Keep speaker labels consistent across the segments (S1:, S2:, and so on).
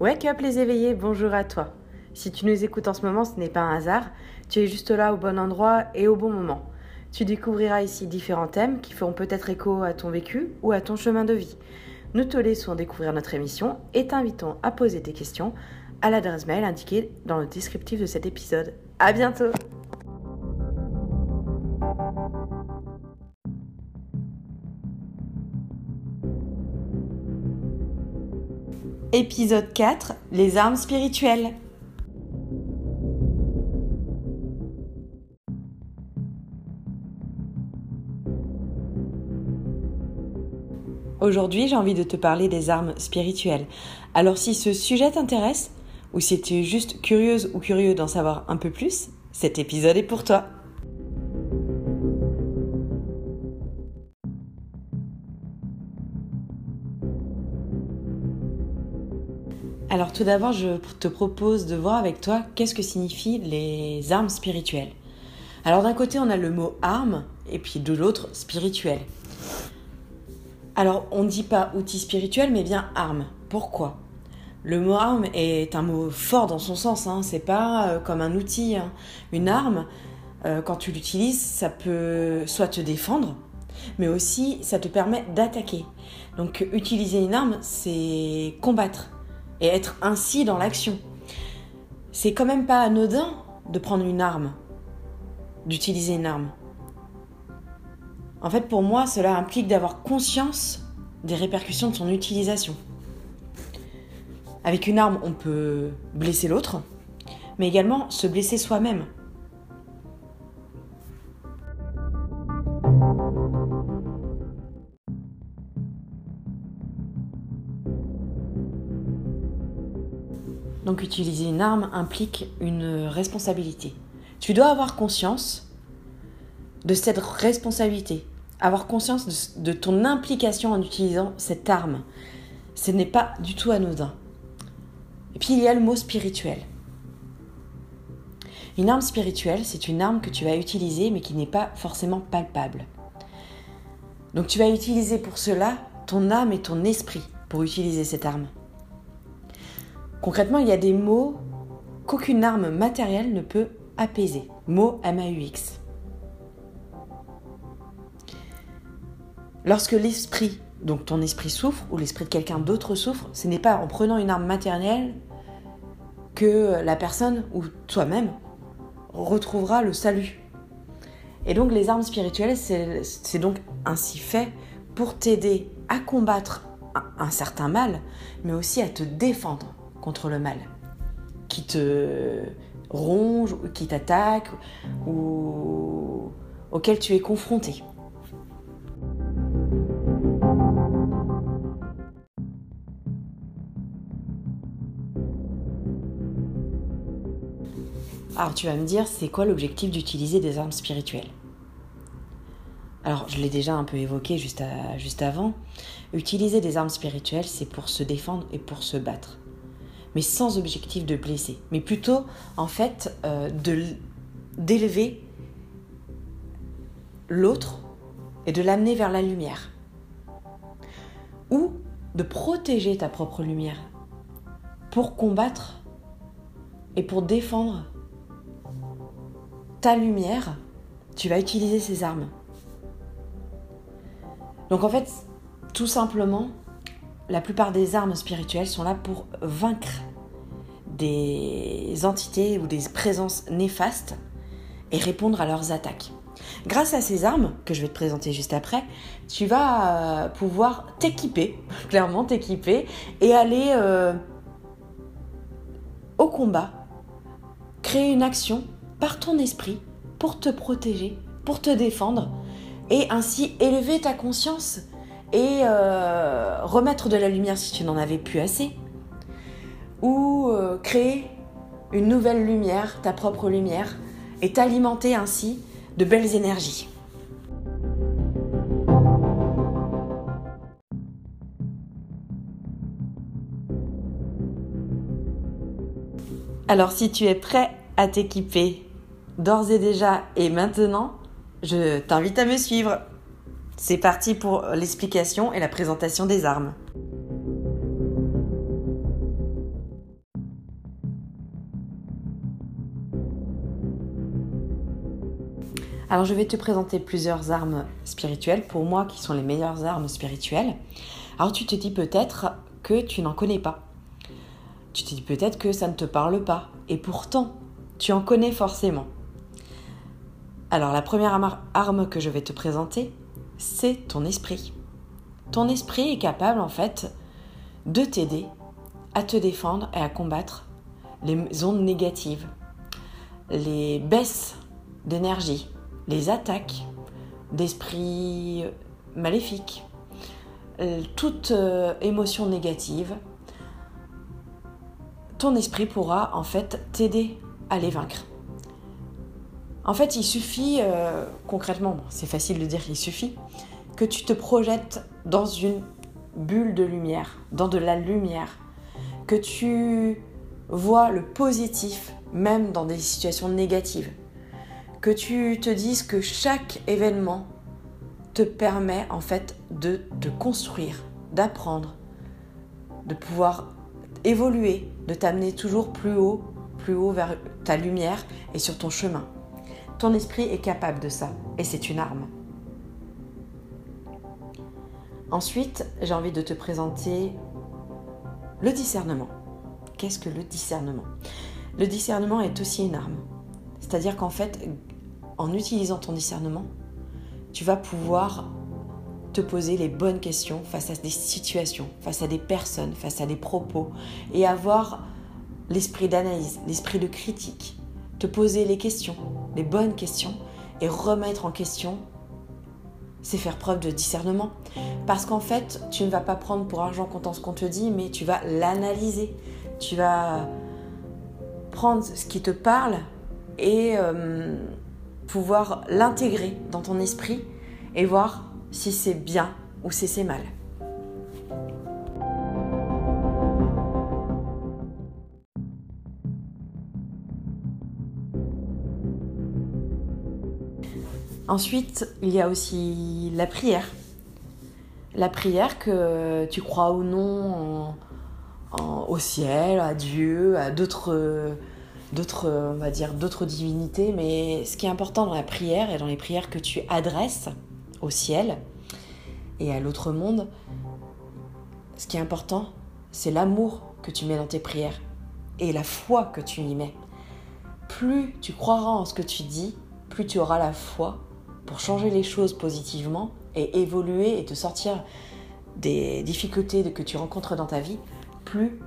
S1: Wake up les éveillés, bonjour à toi. Si tu nous écoutes en ce moment, ce n'est pas un hasard, tu es juste là au bon endroit et au bon moment. Tu découvriras ici différents thèmes qui feront peut-être écho à ton vécu ou à ton chemin de vie. Nous te laissons découvrir notre émission et t'invitons à poser tes questions à l'adresse mail indiquée dans le descriptif de cet épisode. À bientôt! Épisode 4 Les armes spirituelles. Aujourd'hui, j'ai envie de te parler des armes spirituelles. Alors si ce sujet t'intéresse, ou si tu es juste curieuse ou curieux d'en savoir un peu plus, cet épisode est pour toi. Alors tout d'abord, je te propose de voir avec toi qu'est-ce que signifient les armes spirituelles. Alors d'un côté, on a le mot arme et puis de l'autre, spirituel. Alors on ne dit pas outil spirituel mais bien arme. Pourquoi? Le mot arme est un mot fort dans son sens, hein. c'est pas euh, comme un outil. Hein. Une arme, euh, quand tu l'utilises, ça peut soit te défendre, mais aussi ça te permet d'attaquer. Donc utiliser une arme, c'est combattre et être ainsi dans l'action. C'est quand même pas anodin de prendre une arme, d'utiliser une arme. En fait, pour moi, cela implique d'avoir conscience des répercussions de son utilisation. Avec une arme, on peut blesser l'autre, mais également se blesser soi-même. Donc utiliser une arme implique une responsabilité. Tu dois avoir conscience de cette responsabilité, avoir conscience de, ton implication en utilisant cette arme. Ce n'est pas du tout anodin. Et puis il y a le mot spirituel. Une arme spirituelle, c'est une arme que tu vas utiliser mais qui n'est pas forcément palpable. Donc tu vas utiliser pour cela ton âme et ton esprit pour utiliser cette arme. Concrètement, il y a des mots qu'aucune arme matérielle ne peut apaiser. Mots MAUX. Lorsque l'esprit, donc ton esprit souffre, ou l'esprit de quelqu'un d'autre souffre, ce n'est pas en prenant une arme matérielle que la personne ou toi-même retrouvera le salut. Et donc les armes spirituelles, c'est donc ainsi fait pour t'aider à combattre un certain mal, mais aussi à te défendre contre le mal, qui te ronge, qui t'attaque ou auquel tu es confronté. Alors tu vas me dire, c'est quoi l'objectif d'utiliser des armes spirituelles? Alors je l'ai déjà un peu évoqué juste, juste avant. Utiliser des armes spirituelles, c'est pour se défendre et pour se battre mais sans objectif de blesser, mais plutôt en fait euh, d'élever l'autre et de l'amener vers la lumière. Ou de protéger ta propre lumière pour combattre et pour défendre ta lumière, tu vas utiliser ces armes. Donc en fait, tout simplement, la plupart des armes spirituelles sont là pour vaincre des entités ou des présences néfastes et répondre à leurs attaques. Grâce à ces armes, que je vais te présenter juste après, tu vas euh, pouvoir t'équiper, clairement t'équiper, et aller euh, au combat, créer une action par ton esprit pour te protéger, pour te défendre, et ainsi élever ta conscience et euh, remettre de la lumière si tu n'en avais plus assez, ou euh, créer une nouvelle lumière, ta propre lumière, et t'alimenter ainsi de belles énergies. Alors si tu es prêt à t'équiper d'ores et déjà et maintenant, je t'invite à me suivre. C'est parti pour l'explication et la présentation des armes. Alors je vais te présenter plusieurs armes spirituelles, pour moi qui sont les meilleures armes spirituelles. Alors tu te dis peut-être que tu n'en connais pas. Tu te dis peut-être que ça ne te parle pas. Et pourtant, tu en connais forcément. Alors la première arme que je vais te présenter, c'est ton esprit. Ton esprit est capable en fait de t'aider à te défendre et à combattre les ondes négatives, les baisses d'énergie, les attaques d'esprits maléfiques, euh, toute euh, émotion négative, ton esprit pourra en fait t'aider à les vaincre. En fait, il suffit, euh, concrètement, c'est facile de dire il suffit, que tu te projettes dans une bulle de lumière, dans de la lumière, que tu vois le positif même dans des situations négatives, que tu te dises que chaque événement te permet en fait de te construire, d'apprendre, de pouvoir évoluer, de t'amener toujours plus haut, plus haut vers ta lumière et sur ton chemin. Ton esprit est capable de ça et c'est une arme. Ensuite, j'ai envie de te présenter le discernement. Qu'est-ce que le discernement? Le discernement est aussi une arme. C'est-à-dire qu'en fait, en utilisant ton discernement, tu vas pouvoir te poser les bonnes questions face à des situations, face à des personnes, face à des propos, et avoir l'esprit d'analyse, l'esprit de critique, poser les questions, les bonnes questions, et remettre en question, c'est faire preuve de discernement. Parce qu'en fait, tu ne vas pas prendre pour argent comptant ce qu'on te dit, mais tu vas l'analyser. Tu vas prendre ce qui te parle et euh, pouvoir l'intégrer dans ton esprit et voir si c'est bien ou si c'est mal. Ensuite, il y a aussi la prière. La prière que tu crois ou non au ciel, à Dieu, à d'autres d'autres, on va dire, d'autres divinités, mais ce qui est important dans la prière et dans les prières que tu adresses au ciel et à l'autre monde, ce qui est important, c'est l'amour que tu mets dans tes prières et la foi que tu y mets. Plus tu croiras en ce que tu dis, plus tu auras la foi pour changer les choses positivement et évoluer et te sortir des difficultés que tu rencontres dans ta vie, plus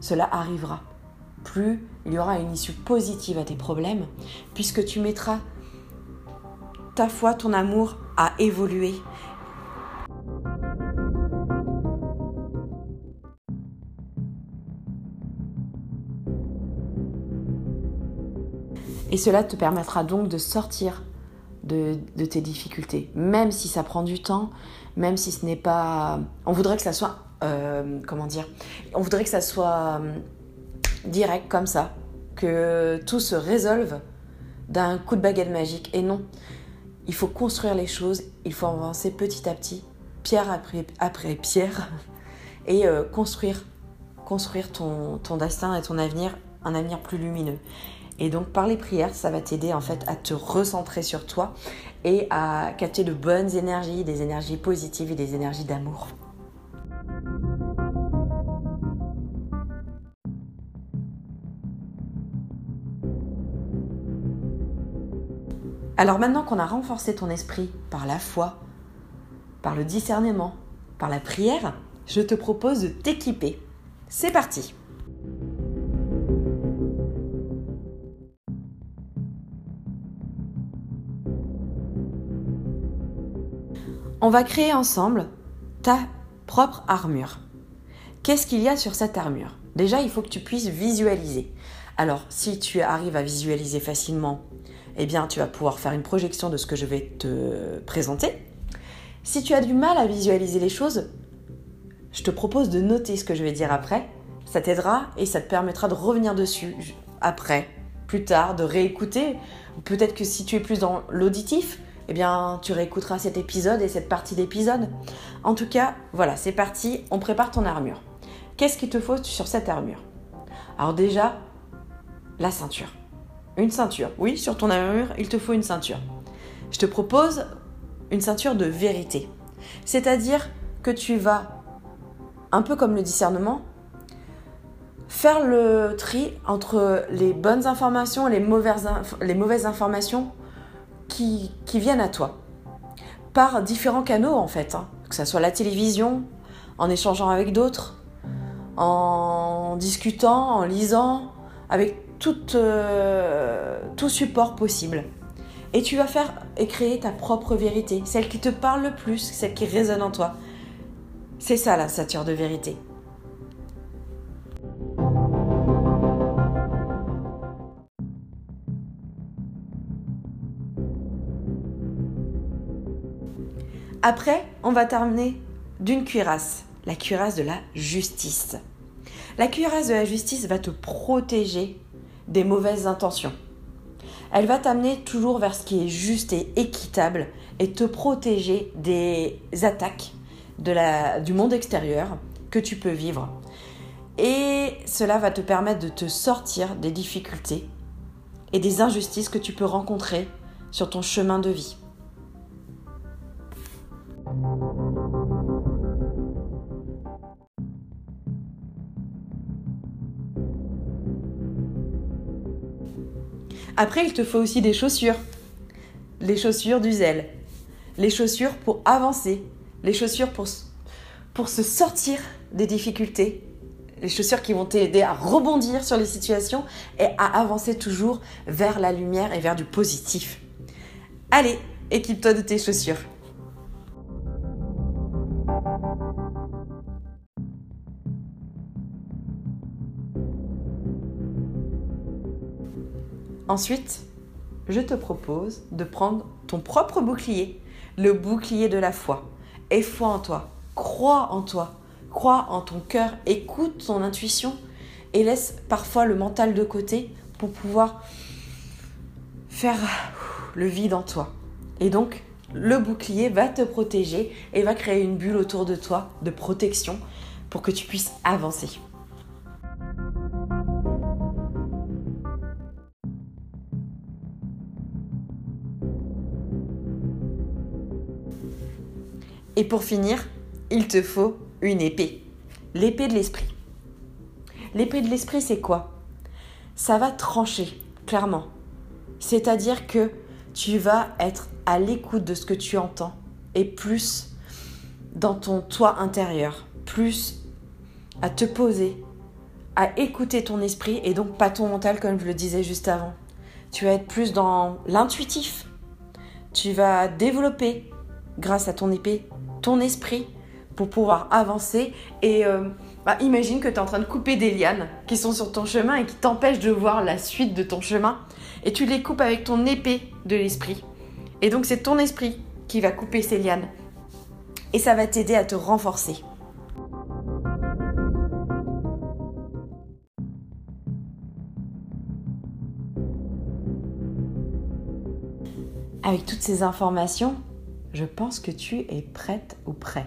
S1: cela arrivera plus il y aura une issue positive à tes problèmes, puisque tu mettras ta foi, ton amour à évoluer. Et cela te permettra donc de sortir de, tes difficultés, même si ça prend du temps, même si ce n'est pas... On voudrait que ça soit... Euh, comment dire On voudrait que ça soit direct comme ça, que tout se résolve d'un coup de baguette magique. Et non, il faut construire les choses, il faut avancer petit à petit, pierre après, après pierre, et euh, construire, construire ton, ton destin et ton avenir, un avenir plus lumineux. Et donc par les prières, ça va t'aider en fait à te recentrer sur toi et à capter de bonnes énergies, des énergies positives et des énergies d'amour. Alors maintenant qu'on a renforcé ton esprit par la foi, par le discernement, par la prière, je te propose de t'équiper. C'est parti On va créer ensemble ta propre armure. Qu'est-ce qu'il y a sur cette armure? Déjà, il faut que tu puisses visualiser. Alors, si tu arrives à visualiser facilement eh bien, tu vas pouvoir faire une projection de ce que je vais te présenter. Si tu as du mal à visualiser les choses, je te propose de noter ce que je vais dire après. Ça t'aidera et ça te permettra de revenir dessus après, plus tard, de réécouter. Peut-être que si tu es plus dans l'auditif, eh bien, tu réécouteras cet épisode et cette partie d'épisode. En tout cas, voilà, c'est parti, on prépare ton armure. Qu'est-ce qu'il te faut sur cette armure? Alors déjà, la ceinture. Une ceinture. Oui, sur ton armure, il te faut une ceinture. je te propose une ceinture de vérité. C'est-à-dire que tu vas, un peu comme le discernement, faire le tri entre les bonnes informations et les mauvaises, les mauvaises informations qui, viennent à toi. Par différents canaux en fait, hein. que ce soit la télévision, en échangeant avec d'autres, en discutant, en lisant, avec tout, euh, tout support possible. Et tu vas faire et créer ta propre vérité, celle qui te parle le plus, celle qui résonne en toi. C'est ça la ceinture de vérité. Après, on va terminer d'une cuirasse, la cuirasse de la justice. La cuirasse de la justice va te protéger des mauvaises intentions. Elle va t'amener toujours vers ce qui est juste et équitable et te protéger des attaques du monde extérieur que tu peux vivre. Et cela va te permettre de te sortir des difficultés et des injustices que tu peux rencontrer sur ton chemin de vie. Après, il te faut aussi des chaussures. Les chaussures du zèle. Les chaussures pour avancer. Les chaussures pour, pour se sortir des difficultés. Les chaussures qui vont t'aider à rebondir sur les situations et à avancer toujours vers la lumière et vers du positif. Allez, équipe-toi de tes chaussures. Ensuite, je te propose de prendre ton propre bouclier, le bouclier de la foi. Aie foi en toi, crois en toi, crois en ton cœur, écoute ton intuition et laisse parfois le mental de côté pour pouvoir faire le vide en toi. Et donc, le bouclier va te protéger et va créer une bulle autour de toi de protection pour que tu puisses avancer. Et pour finir, il te faut une épée. L'épée de l'esprit. L'épée de l'esprit, c'est quoi? Ça va trancher, clairement. C'est-à-dire que tu vas être à l'écoute de ce que tu entends et plus dans ton toi intérieur, plus à te poser, à écouter ton esprit et donc pas ton mental comme je le disais juste avant. Tu vas être plus dans l'intuitif. Tu vas développer, grâce à ton épée, ton esprit pour pouvoir avancer. Et euh, bah, imagine que tu es en train de couper des lianes qui sont sur ton chemin et qui t'empêchent de voir la suite de ton chemin. Et tu les coupes avec ton épée de l'esprit. Et donc c'est ton esprit qui va couper ces lianes. Et ça va t'aider à te renforcer. Avec toutes ces informations, je pense que tu es prête ou prêt.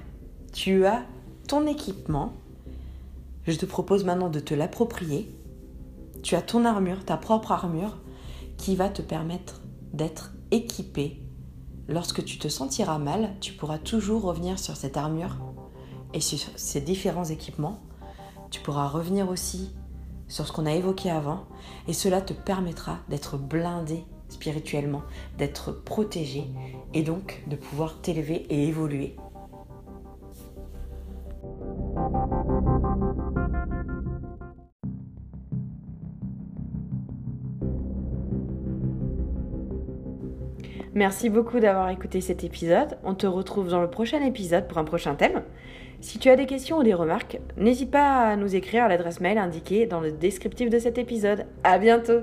S1: Tu as ton équipement. Je te propose maintenant de te l'approprier. Tu as ton armure, ta propre armure, qui va te permettre d'être équipé. Lorsque tu te sentiras mal, tu pourras toujours revenir sur cette armure et sur ces différents équipements. Tu pourras revenir aussi sur ce qu'on a évoqué avant et cela te permettra d'être blindé spirituellement, d'être protégé et donc de pouvoir t'élever et évoluer. Merci beaucoup d'avoir écouté cet épisode. On te retrouve dans le prochain épisode pour un prochain thème. Si tu as des questions ou des remarques, n'hésite pas à nous écrire à l'adresse mail indiquée dans le descriptif de cet épisode. À bientôt!